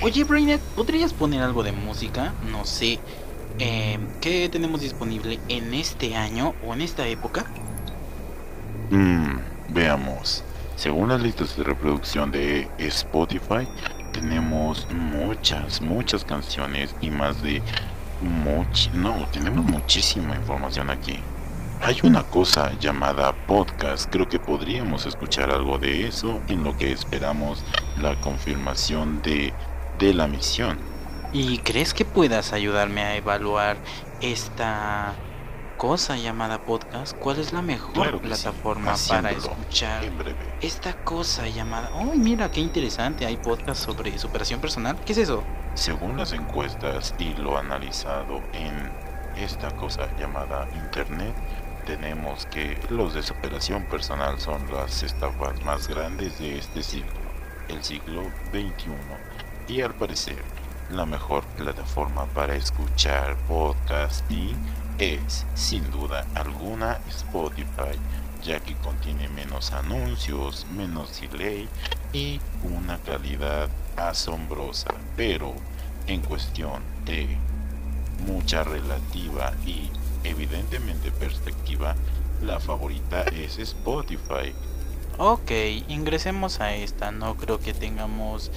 Oye, Brainet, ¿podrías poner algo de música? No sé. Eh, ¿Qué tenemos disponible en este año o en esta época? Mmm, veamos. Según las listas de reproducción de Spotify, tenemos muchas, muchas canciones y más de much no, tenemos muchísima información aquí. Hay una cosa llamada podcast, creo que podríamos escuchar algo de eso en lo que esperamos la confirmación de, de la misión. ¿Y crees que puedas ayudarme a evaluar esta cosa llamada podcast? ¿Cuál es la mejor plataforma para escuchar esta cosa llamada... ¡Oh, mira qué interesante! Hay podcast sobre superación personal. ¿Qué es eso? Según las encuestas y lo analizado en esta cosa llamada Internet, tenemos que los de superación personal son las estafas más grandes de este siglo, el siglo XXI. Y al parecer, la mejor plataforma para escuchar podcasting es, sin duda alguna, Spotify, ya que contiene menos anuncios, menos delay y una calidad asombrosa. Pero en cuestión de mucha relativa y evidentemente perspectiva, la favorita es Spotify. Ok, ingresemos a esta. No creo que tengamos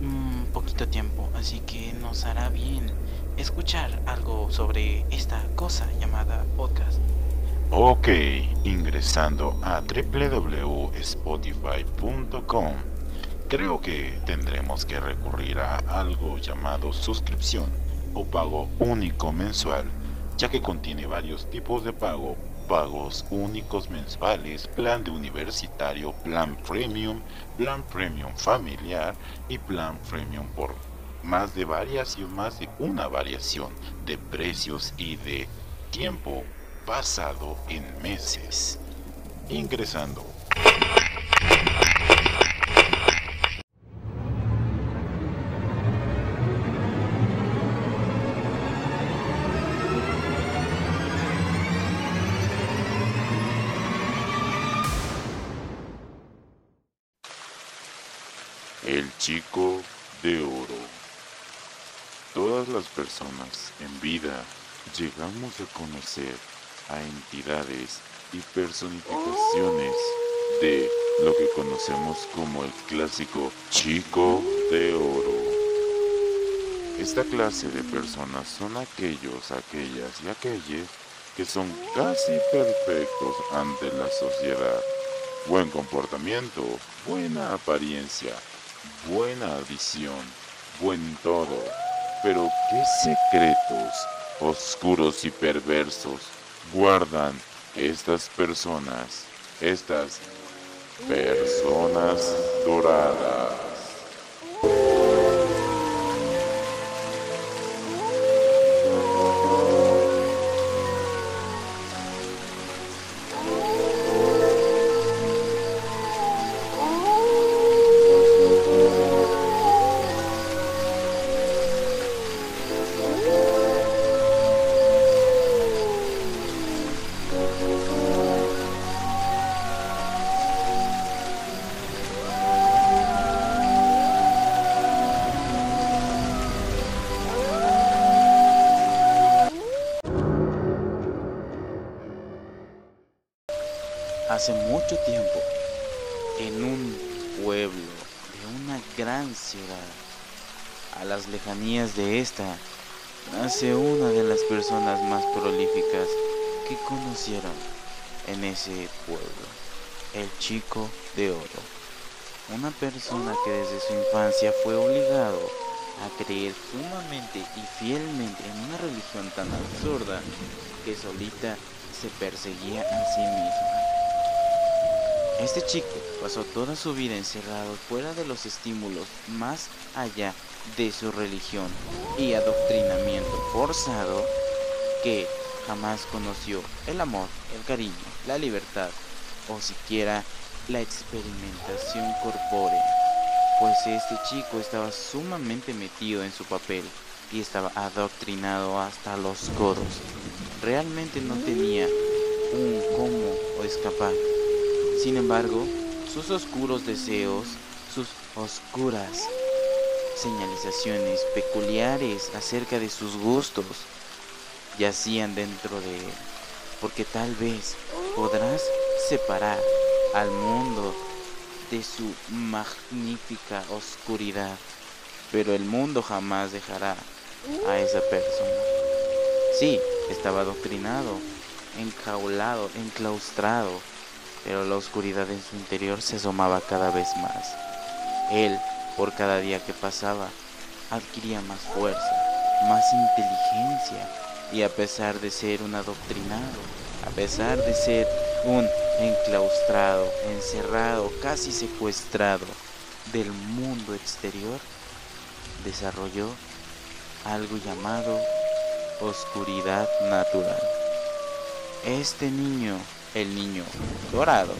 un poquito tiempo, así que nos hará bien escuchar algo sobre esta cosa llamada podcast. Ok, ingresando a www.spotify.com, creo que tendremos que recurrir a algo llamado suscripción o pago único mensual, ya que contiene varios tipos de pago pagos únicos mensuales, plan de universitario, plan premium, plan premium familiar y plan premium por más de variación, más de una variación de precios y de tiempo pasado en meses. Ingresando El chico de oro. Todas las personas en vida llegamos a conocer a entidades y personificaciones de lo que conocemos como el clásico chico de oro. Esta clase de personas son aquellos, aquellas y aquellas que son casi perfectos ante la sociedad. Buen comportamiento, buena apariencia, buena visión, buen todo. Pero ¿qué secretos oscuros y perversos guardan estas personas, estas personas doradas? Hace mucho tiempo, en un pueblo de una gran ciudad, a las lejanías de esta, nace una de las personas más prolíficas que conocieron en ese pueblo, el chico de oro. Una persona que desde su infancia fue obligado a creer sumamente y fielmente en una religión tan absurda que solita se perseguía a sí misma. Este chico pasó toda su vida encerrado fuera de los estímulos más allá de su religión y adoctrinamiento forzado que jamás conoció el amor, el cariño, la libertad o siquiera la experimentación corpórea, pues este chico estaba sumamente metido en su papel y estaba adoctrinado hasta los codos. Realmente no tenía un cómo escapar. Sin embargo, sus oscuros deseos, sus oscuras señalizaciones peculiares acerca de sus gustos yacían dentro de él, porque tal vez podrás separar al mundo de su magnífica oscuridad, pero el mundo jamás dejará a esa persona. Sí, estaba adoctrinado, enjaulado, enclaustrado, pero la oscuridad en su interior se asomaba cada vez más. Él, por cada día que pasaba, adquiría más fuerza, más inteligencia, y a pesar de ser un adoctrinado, a pesar de ser un enclaustrado, encerrado, casi secuestrado del mundo exterior, desarrolló algo llamado oscuridad natural. Este niño, el niño dorado,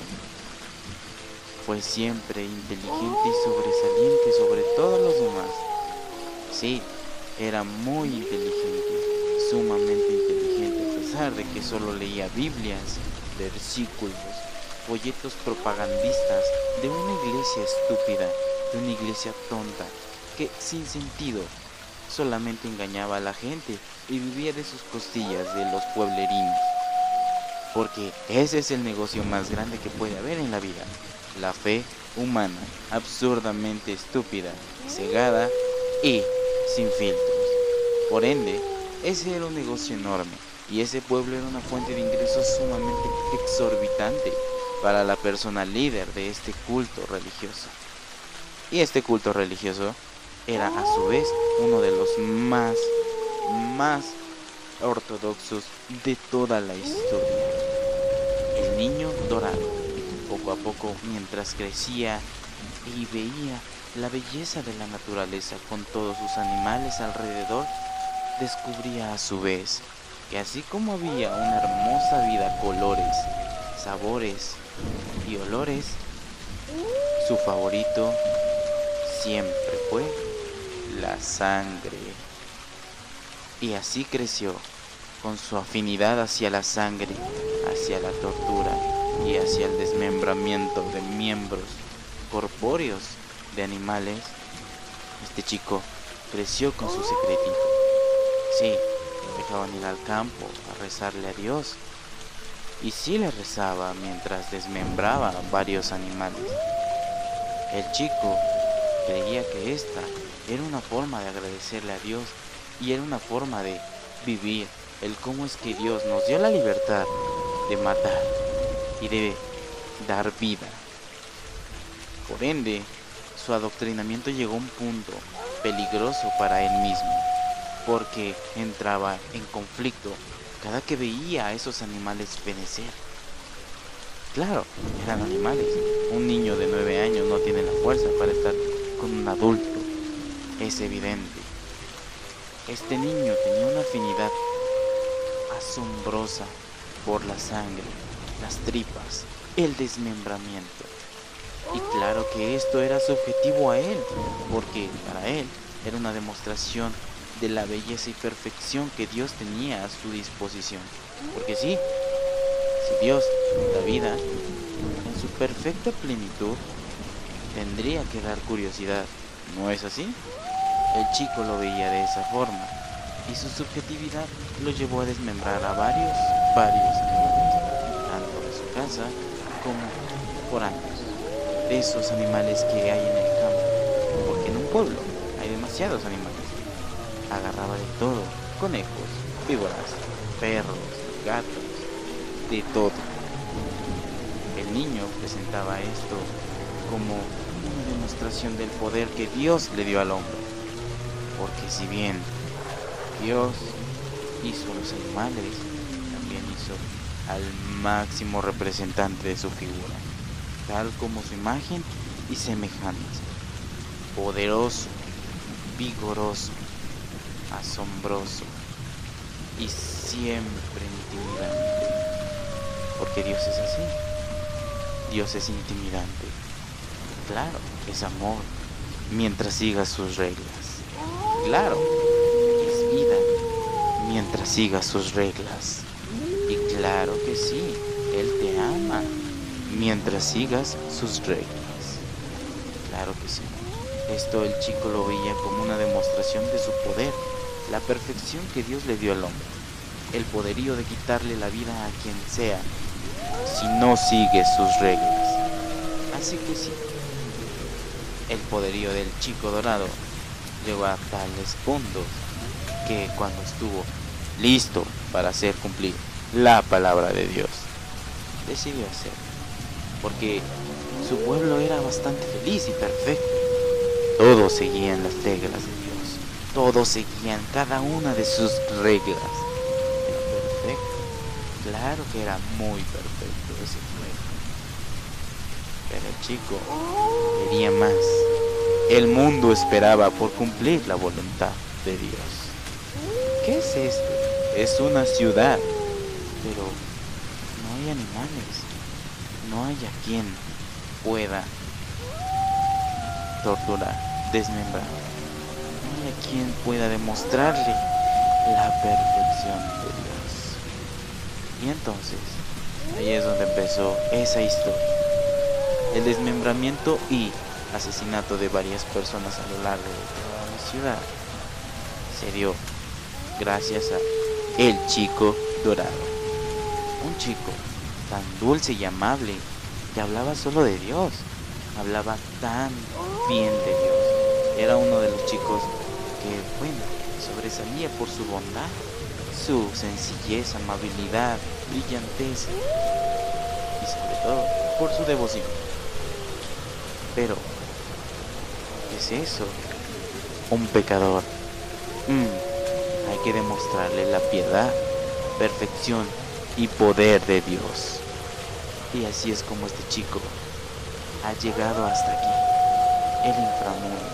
fue siempre inteligente y sobresaliente sobre todos los demás. Sí, era muy inteligente, sumamente inteligente, a pesar de que solo leía Biblias, versículos, folletos propagandistas de una iglesia estúpida, de una iglesia tonta, que sin sentido solamente engañaba a la gente y vivía de sus costillas de los pueblerinos. Porque ese es el negocio más grande que puede haber en la vida. La fe humana, absurdamente estúpida, cegada y sin filtros. Por ende, ese era un negocio enorme y ese pueblo era una fuente de ingresos sumamente exorbitante para la persona líder de este culto religioso. Y este culto religioso era a su vez uno de los más, más ortodoxos de toda la historia. Niño dorado, poco a poco mientras crecía y veía la belleza de la naturaleza con todos sus animales alrededor, descubría a su vez que así como había una hermosa vida, colores, sabores y olores, su favorito siempre fue la sangre. Y así creció, con su afinidad hacia la sangre, hacia la tortura y hacia el desmembramiento de miembros corpóreos de animales. Este chico creció con su secretito. Sí, dejaban ir al campo a rezarle a Dios. Y sí le rezaba mientras desmembraba varios animales. El chico creía que esta era una forma de agradecerle a Dios y era una forma de vivir el cómo es que Dios nos dio la libertad de matar y de dar vida. Por ende, su adoctrinamiento llegó a un punto peligroso para él mismo, porque entraba en conflicto cada que veía a esos animales fenecer. Claro, eran animales. Un niño de nueve años no tiene la fuerza para estar con un adulto. Es evidente. Este niño tenía una afinidad asombrosa por la sangre, las tripas, el desmembramiento. Y claro que esto era subjetivo a él, porque para él era una demostración de la belleza y perfección que Dios tenía a su disposición. Porque sí, si Dios da vida en su perfecta plenitud, tendría que dar curiosidad, ¿no es así? El chico lo veía de esa forma y su subjetividad lo llevó a desmembrar a varios, varios animales, tanto en su casa como por años. De esos animales que hay en el campo, porque en un pueblo hay demasiados animales. Agarraba de todo, conejos, víboras, perros, gatos, de todo. El niño presentaba esto como una demostración del poder que Dios le dio al hombre. Porque si bien Dios hizo los animales, también hizo al máximo representante de su figura, tal como su imagen y semejanza. Poderoso, vigoroso, asombroso y siempre intimidante. Porque Dios es así. Dios es intimidante. Claro, es amor mientras siga sus reglas. Claro, mientras siga sus reglas. Y claro que sí, Él te ama mientras sigas sus reglas. Claro que sí, Esto el chico lo veía como una demostración de su poder, la perfección que Dios le dio al hombre, el poderío de quitarle la vida a quien sea si no sigue sus reglas. Así que sí, el poderío del chico dorado llegó a tales puntos que cuando estuvo listo para hacer cumplir la palabra de Dios, decidió hacer, porque su pueblo era bastante feliz y perfecto. Todos seguían las reglas de Dios, todos seguían cada una de sus reglas. Era perfecto, claro que era muy perfecto ese pueblo. Pero el chico quería más. El mundo esperaba por cumplir la voluntad de Dios. ¿Qué es esto? Es una ciudad, pero no hay animales, no hay a quien pueda torturar, desmembrar, no hay a quien pueda demostrarle la perfección de Dios. Y entonces, ahí es donde empezó esa historia, el desmembramiento y asesinato de varias personas a lo largo de toda la ciudad se dio gracias a el chico dorado. Un chico tan dulce y amable que hablaba solo de Dios, hablaba tan bien de Dios. Era uno de los chicos que, bueno, sobresalía por su bondad, su sencillez, amabilidad, brillantez y sobre todo por su devoción. Pero es eso? Un pecador. Mm, que demostrarle la piedad, perfección y poder de Dios. Y así es como este chico ha llegado hasta aquí, el inframundo.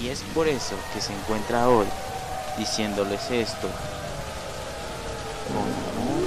Y es por eso que se encuentra hoy diciéndoles esto con amor